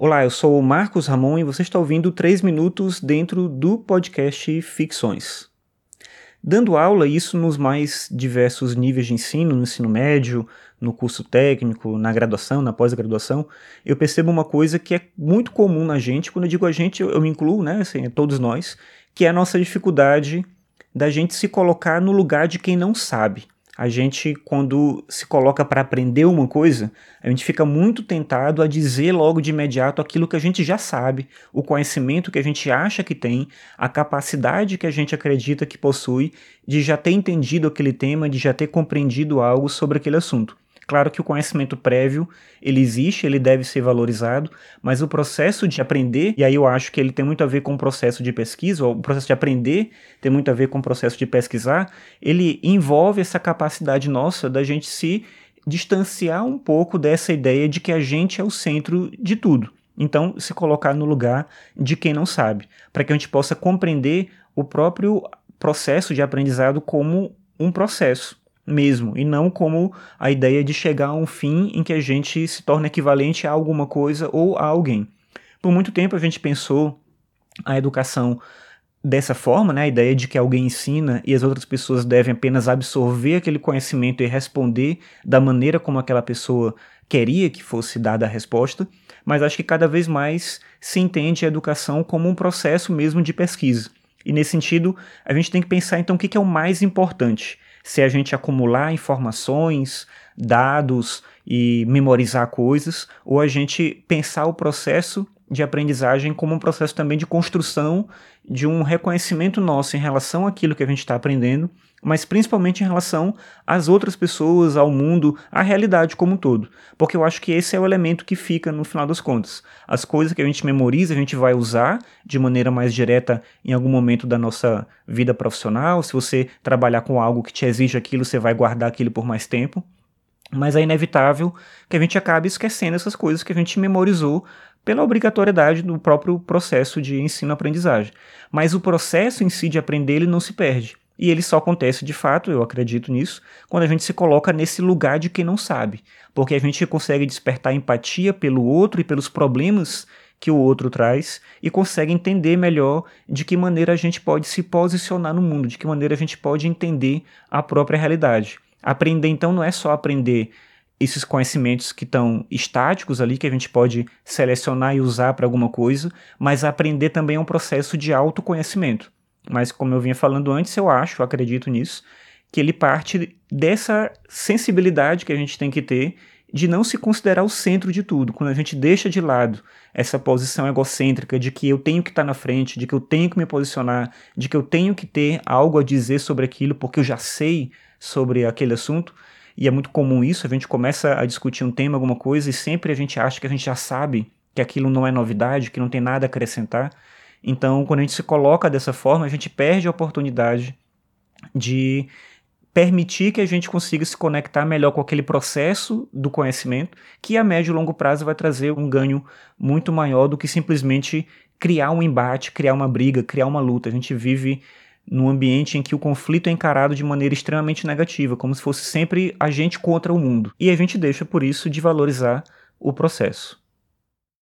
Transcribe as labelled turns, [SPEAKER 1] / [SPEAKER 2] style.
[SPEAKER 1] Olá, eu sou o Marcos Ramon e você está ouvindo 3 minutos dentro do podcast Ficções. Dando aula, isso nos mais diversos níveis de ensino, no ensino médio, no curso técnico, na graduação, na pós-graduação, eu percebo uma coisa que é muito comum na gente, quando eu digo a gente, eu, me incluo, né, assim, todos nós, que é a nossa dificuldade da gente se colocar no lugar de quem não sabe a gente, quando se coloca para aprender uma coisa, a gente fica muito tentado a dizer logo de imediato aquilo que a gente já sabe, o conhecimento que a gente acha que tem, a capacidade que a gente acredita que possui de já ter entendido aquele tema, de já ter compreendido algo sobre aquele assunto. Claro que o conhecimento prévio, ele existe, ele deve ser valorizado, mas o processo de aprender, e aí eu acho que ele tem muito a ver com o processo de pesquisa, ou o processo de aprender tem muito a ver com o processo de pesquisar, ele envolve essa capacidade nossa da gente se distanciar um pouco dessa ideia de que a gente é o centro de tudo. Então, se colocar no lugar de quem não sabe, para que a gente possa compreender o próprio processo de aprendizado como um processo mesmo, e não como a ideia de chegar a um fim em que a gente se torna equivalente a alguma coisa ou a alguém. Por muito tempo a gente pensou a educação dessa forma, né, a ideia de que alguém ensina e as outras pessoas devem apenas absorver aquele conhecimento e responder da maneira como aquela pessoa queria que fosse dada a resposta, mas acho que cada vez mais se entende a educação como um processo mesmo de pesquisa. E nesse sentido, a gente tem que pensar então o que é o mais importante se a gente acumular informações, dados e memorizar coisas, ou a gente pensar o processo de aprendizagem como um processo também de construção de um reconhecimento nosso em relação àquilo que a gente está aprendendo, mas principalmente em relação às outras pessoas, ao mundo, à realidade como um todo. Porque eu acho que esse é o elemento que fica no final das contas. As coisas que a gente memoriza, a gente vai usar de maneira mais direta em algum momento da nossa vida profissional. Se você trabalhar com algo que te exige aquilo, você vai guardar aquilo por mais tempo. Mas é inevitável que a gente acabe esquecendo essas coisas que a gente memorizou pela obrigatoriedade do próprio processo de ensino-aprendizagem. Mas o processo em si de aprender ele não se perde. E ele só acontece de fato, eu acredito nisso, quando a gente se coloca nesse lugar de quem não sabe. Porque a gente consegue despertar empatia pelo outro e pelos problemas que o outro traz e consegue entender melhor de que maneira a gente pode se posicionar no mundo, de que maneira a gente pode entender a própria realidade. Aprender, então, não é só aprender esses conhecimentos que estão estáticos ali, que a gente pode selecionar e usar para alguma coisa, mas aprender também é um processo de autoconhecimento. Mas, como eu vinha falando antes, eu acho, eu acredito nisso, que ele parte dessa sensibilidade que a gente tem que ter de não se considerar o centro de tudo. Quando a gente deixa de lado essa posição egocêntrica de que eu tenho que estar na frente, de que eu tenho que me posicionar, de que eu tenho que ter algo a dizer sobre aquilo porque eu já sei sobre aquele assunto, e é muito comum isso, a gente começa a discutir um tema, alguma coisa, e sempre a gente acha que a gente já sabe que aquilo não é novidade, que não tem nada a acrescentar. Então, quando a gente se coloca dessa forma, a gente perde a oportunidade de permitir que a gente consiga se conectar melhor com aquele processo do conhecimento, que a médio e longo prazo vai trazer um ganho muito maior do que simplesmente criar um embate, criar uma briga, criar uma luta. A gente vive num ambiente em que o conflito é encarado de maneira extremamente negativa, como se fosse sempre a gente contra o mundo. E a gente deixa, por isso, de valorizar o processo.